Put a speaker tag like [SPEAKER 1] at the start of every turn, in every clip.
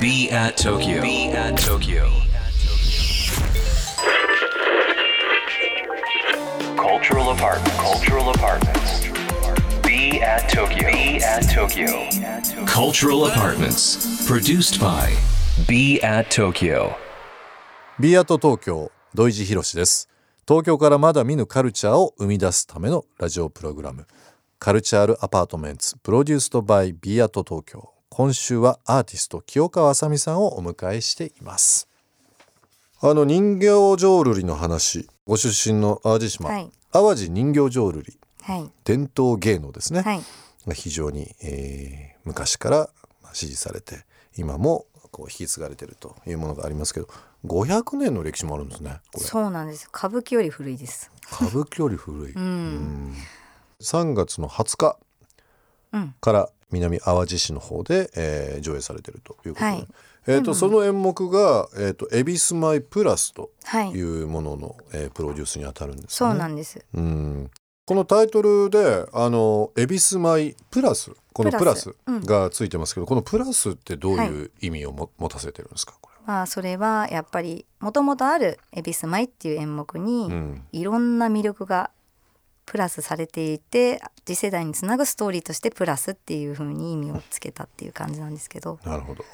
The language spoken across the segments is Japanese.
[SPEAKER 1] Be at Tokyo. Be at Tokyo. Cultural apartments. Cultural apartments. Be at Tokyo. Be at Tokyo. Cultural apartments. Produced by Be at Tokyo.
[SPEAKER 2] ビーアート東京土井地博です東京からまだ見ぬカルチャーを生み出すためのラジオプログラムカルチャールアパートメンツプロデュースドバイビーアート東京今週はアーティスト清川あさみさんをお迎えしていますあの人形浄瑠璃の話ご出身の淡路島、
[SPEAKER 3] はい
[SPEAKER 2] 淡路人形浄瑠璃
[SPEAKER 3] はい。
[SPEAKER 2] 伝統芸能ですね、
[SPEAKER 3] はい。
[SPEAKER 2] 非常に、えー昔からまあ支持されて今もこう引き継がれているというものがありますけど500年の歴史もあるんですね
[SPEAKER 3] そうなんです。歌舞伎より古いです。
[SPEAKER 2] 歌舞伎より古い、
[SPEAKER 3] うん。
[SPEAKER 2] うん3月の20日
[SPEAKER 3] うん。
[SPEAKER 2] から南淡路市の方で、えー上映されているということで、
[SPEAKER 3] はい。
[SPEAKER 2] えーとその演目が「えー、とエビスマイプラス」と
[SPEAKER 3] はい
[SPEAKER 2] い。うものの、えープロデュースに当たるんですね。
[SPEAKER 3] うなんです。
[SPEAKER 2] うん。このタイトルで「あのエビスマイプラス」このプ
[SPEAKER 3] プラ
[SPEAKER 2] ラスがついてますけど、このプラスってどういう意味をも、持たせてるんですかこ
[SPEAKER 3] まあそれはやっぱりもともとあるエビスマイっていう演目に、いろんな魅力がプラスされていて次世代につなぐストーリーとしてプラスっていう風に意味をつけたっていう感じなんですけど
[SPEAKER 2] なるほど。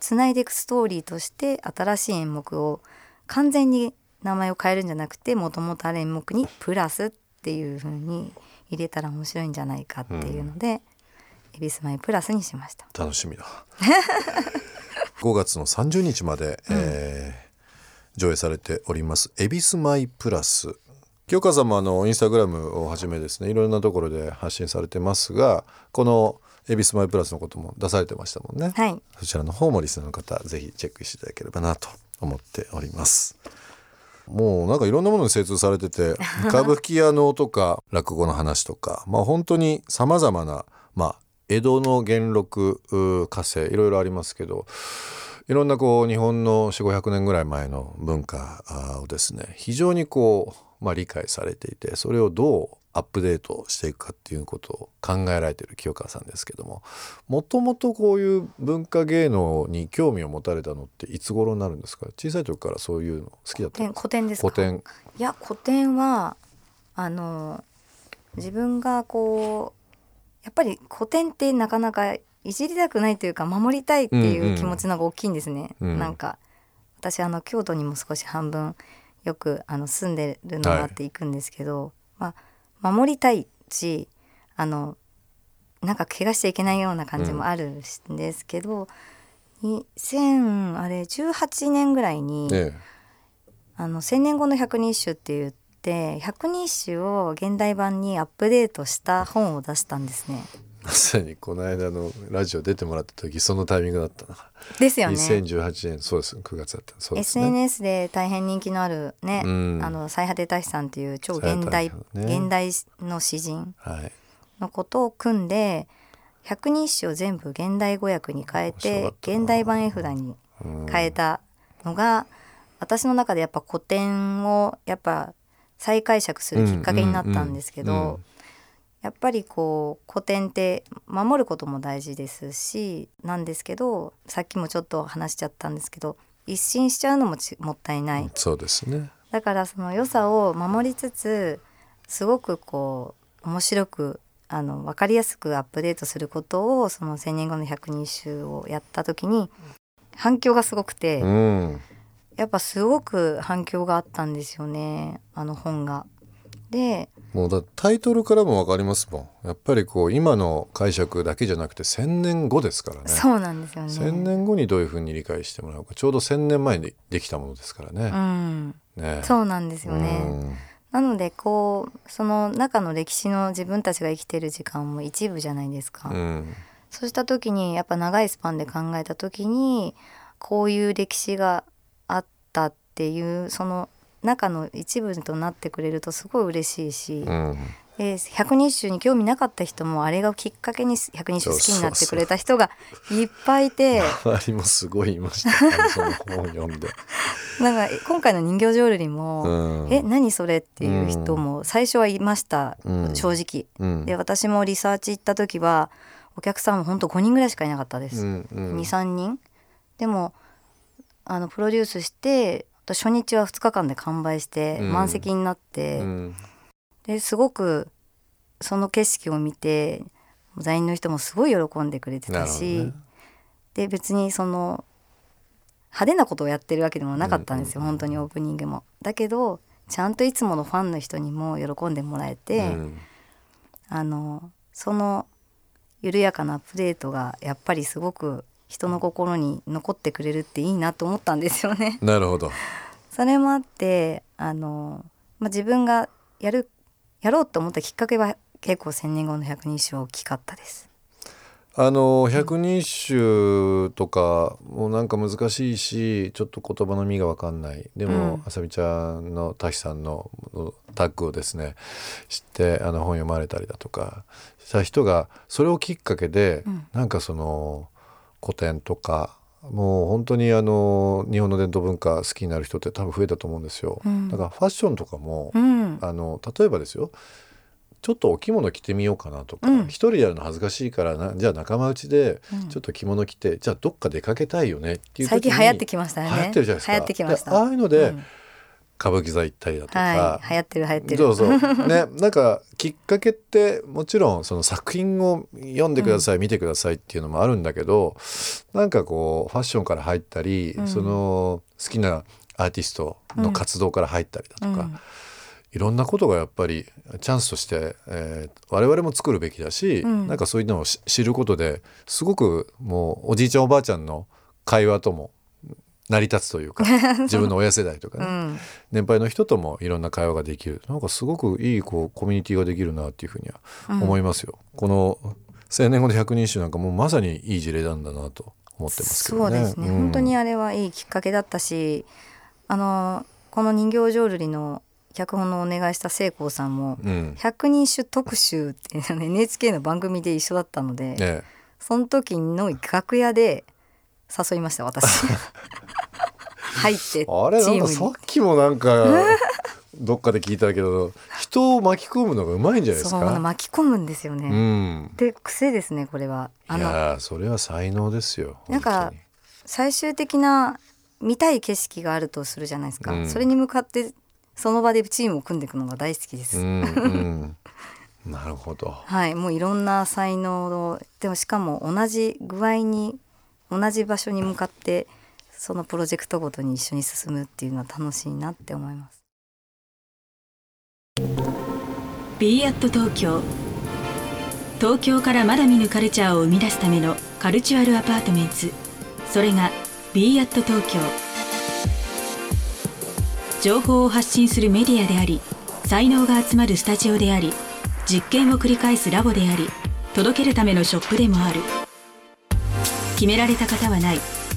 [SPEAKER 3] つないでいくストーリーとして新しい演目を完全に名前を変えるんじゃなくてもともとある演目にプラスっていう風に入れたら面白いんじゃないかっていうので、エビスマイプラスにしました。
[SPEAKER 2] 楽しみだ 5月の30日まで、えー上映されております「エビスマイプラス」清川さんもあのインスタグラムをはじめですねいろんなところで発信されてますがこの「エビスマイプラス」のことも出されてましたもんね、
[SPEAKER 3] はい。
[SPEAKER 2] そちらの方もリスナーの方ぜひチェックしていただければなと思っております。もうなんかいろんなものに精通されてて 歌舞伎や能とか落語の話とかまあ本当にさまざまなまあ江戸の元禄う火星いろいろありますけどいろんなこう日本の4 5 0 0年ぐらい前の文化あをですね非常にこう、まあ、理解されていてそれをどうアップデートしていくかっていうことを考えられている清川さんですけどももともとこういう文化芸能に興味を持たれたのっていつ頃になるんですか？小さい時からそういうの好きだったんですか？
[SPEAKER 3] 古典ですか？
[SPEAKER 2] 古典。
[SPEAKER 3] いや古典はあの自分がこうやっぱり古典ってなかなかいじりたくないというか守りたいっていう気持ちの方が大きいんですね。
[SPEAKER 2] うん。
[SPEAKER 3] なんか私あの京都にも少し半分よくあの住んでるのがあって行くんですけど、まあ守りたいしあのなんか怪我しちゃいけないような感じもあるんですけど、2000あれ18年ぐらいに、
[SPEAKER 2] ね
[SPEAKER 3] あの千年後の百人一首って言って百人一首を現代版にアップデートした本を出したんですね。
[SPEAKER 2] まさにこの間のラジオ出てもらった時そのタイミングだったな、
[SPEAKER 3] ですよね。
[SPEAKER 2] 2018年そうです。9月だったそうですね。
[SPEAKER 3] SNS で大変人気のあるね、
[SPEAKER 2] うん。
[SPEAKER 3] あの最果て大師さんっていう超現代、
[SPEAKER 2] ね。
[SPEAKER 3] 現代の詩人
[SPEAKER 2] はい。
[SPEAKER 3] のことを組んで百人一首を全部現代語訳に変えて現代版絵札に変えたのが私の中でやっぱ古典をやっぱ再解釈するきっかけになったんですけど、
[SPEAKER 2] うんうんうん
[SPEAKER 3] やっぱりこう古典って守ることも大事ですしなんですけどさっきもちょっと話しちゃったんですけど一新しちゃうのもちもったいない。
[SPEAKER 2] そうですね。
[SPEAKER 3] だからその良さを守りつつすごくこう面白くあの分かりやすくアップデートすることをその1,000年後の百人一首をやった時に反響がすごくて、
[SPEAKER 2] うん。
[SPEAKER 3] やっぱすごく反響があったんですよねあの本が。で
[SPEAKER 2] もうだタイトルからも分かりますもんやっぱりこう今の解釈だけじゃなくて1,000年後ですからね
[SPEAKER 3] そうなんですよね。
[SPEAKER 2] 1,000年後にどういうふうに理解してもらうかちょうど1,000年前にできたものですから
[SPEAKER 3] う
[SPEAKER 2] ね。
[SPEAKER 3] ん、
[SPEAKER 2] ね
[SPEAKER 3] そうなんですよね。
[SPEAKER 2] うん
[SPEAKER 3] なのでこうその中の歴史の自分たちが生きてる時間も一部じゃないですか。
[SPEAKER 2] うん
[SPEAKER 3] そうした時にやっぱ長いスパンで考えた時にこういう歴史があったっていうその中の一部となってくれるとすごい嬉しいし、
[SPEAKER 2] うん。
[SPEAKER 3] で百人一首に興味なかった人もあれがきっかけに百人一首好きになってくれた人がいっぱいいて
[SPEAKER 2] 周りもすごいいましたその本を読んで。
[SPEAKER 3] なんか今回の人形浄瑠璃も
[SPEAKER 2] うん。
[SPEAKER 3] え何それっていう人も最初はいました、
[SPEAKER 2] うん。
[SPEAKER 3] 正直。
[SPEAKER 2] うん。
[SPEAKER 3] で私もリサーチ行った時はお客さんも本当5人ぐらいしかいなかったです、
[SPEAKER 2] うんうん。
[SPEAKER 3] 23人。でもあのプロデュースして初日は2日間で完売して
[SPEAKER 2] うん。
[SPEAKER 3] 満席になって、
[SPEAKER 2] うん。
[SPEAKER 3] ですごくその景色を見て座員の人もすごい喜んでくれてたし、
[SPEAKER 2] ね。
[SPEAKER 3] で別にその派手なことをやってるわけでもなかったんですよ、
[SPEAKER 2] うんうん。
[SPEAKER 3] 本当にオープニングも。だけどちゃんといつものファンの人にも喜んでもらえて、
[SPEAKER 2] うん。
[SPEAKER 3] あのその緩やかなプレートがやっぱりすごく人の心に残ってくれるっていいなと思ったんですよね。
[SPEAKER 2] なるほど
[SPEAKER 3] それもあってあの、まあ、自分がやるやろうと思ったきっかけは結構千年後の百人一首は大きかったです。
[SPEAKER 2] あの百人一首とかもなんか難しいしちょっと言葉の意味が分かんないでも、
[SPEAKER 3] うん
[SPEAKER 2] あさみちゃんの滝さんのタッグをですね知ってあの本読まれたりだとかした人がそれをきっかけで、
[SPEAKER 3] うん
[SPEAKER 2] なんかその古典とかもう本当にあの日本の伝統文化好きになる人って多分増えたと思うんですよ。
[SPEAKER 3] うん
[SPEAKER 2] だからファッションとかも、
[SPEAKER 3] うん、
[SPEAKER 2] あの例えばですよちょっとお着物着てみようかなとか、
[SPEAKER 3] うん
[SPEAKER 2] 一人でやるの恥ずかしいからなじゃあ仲間内で
[SPEAKER 3] うん
[SPEAKER 2] ちょっと着物着て、じゃあどっか出かけたいよねっていう
[SPEAKER 3] 最近流行ってきましたよね。
[SPEAKER 2] 流行ってるじゃないですか
[SPEAKER 3] 流行ってきました。
[SPEAKER 2] でああいうので、
[SPEAKER 3] うん
[SPEAKER 2] 歌舞伎座行ったりだとか、
[SPEAKER 3] はい、流行ってる流行ってる。
[SPEAKER 2] そうそう。ねなんかきっかけってもちろんその作品を読んでください、見てくださいっていうのもあるんだけどなんかこうファッションから入ったり、
[SPEAKER 3] うん。
[SPEAKER 2] その好きなアーティストの活動から入ったりだとか、
[SPEAKER 3] うん。
[SPEAKER 2] いろんなことがやっぱりチャンスとして、えー我々も作るべきだし、
[SPEAKER 3] うん。
[SPEAKER 2] なんかそういうのをし知ることですごくもうおじいちゃんおばあちゃんの会話とも成り立つというか 自分の親世代とかね、
[SPEAKER 3] うん。
[SPEAKER 2] 年配の人ともいろんな会話ができる。なんかすごくいいこうコミュニティができるなっていうふうには思いますよ。この青年後の百人一首なんかもうまさにいい事例なんだなと思ってますけどね。
[SPEAKER 3] そうですね、
[SPEAKER 2] うん。
[SPEAKER 3] 本当にあれはいいきっかけだったしあのこの人形浄瑠璃の脚本のお願いした聖光さんも
[SPEAKER 2] うん。
[SPEAKER 3] 百人一首特集っていうの NHK の番組で一緒だったので、
[SPEAKER 2] ね
[SPEAKER 3] その時の楽屋で誘いました私 入って
[SPEAKER 2] あれなんかさっきもなんか どっかで聞いたけど人を巻き込むのがうまいんじゃないです
[SPEAKER 3] そう
[SPEAKER 2] か。
[SPEAKER 3] 巻き込むんですよね、
[SPEAKER 2] うん。
[SPEAKER 3] で癖ですねこれはいの
[SPEAKER 2] やーそれは才能ですよ。
[SPEAKER 3] なんか最終的な見たい景色があるとするじゃないですか、
[SPEAKER 2] うん
[SPEAKER 3] それに向かってその場でチームを組んでいくのが大好きです、
[SPEAKER 2] うんうん。なるほど。
[SPEAKER 3] はいもういろんな才能をでもしかも同じ具合に同じ場所に向かってそのプロジェクトごとに一緒に進むっていうのは楽しいなって思います。
[SPEAKER 4] b アット東京。東京からまだ見ぬカルチャーを生み出すための cultural apartment それが B at 東京。情報を発信するメディアであり才能が集まるスタジオであり実験を繰り返すラボであり届けるためのショップでもある。決められた型はない。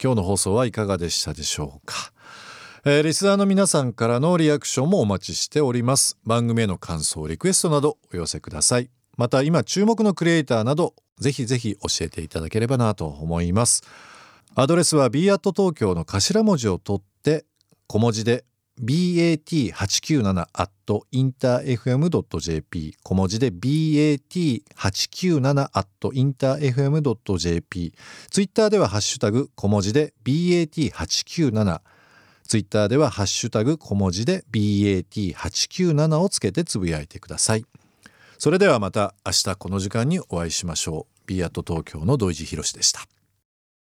[SPEAKER 2] 今日の放送はいかがでしたでしょうか、えーリスナーの皆さんからのリアクションもお待ちしております。番組への感想リクエストなどお寄せください。また今注目のクリエイターなどぜひぜひ教えていただければなと思います。アドレスは b アット東京の頭文字を取って小文字で bat897.interfm.jp 小文字で bat897.interfm.jp ツイッターではハッシュタグ小文字で bat897 ツイッターではハッシュタグ小文字で bat897 をつけてつぶやいてください。それではまた明日この時間にお会いしましょう。b アット東京の土井地博でした。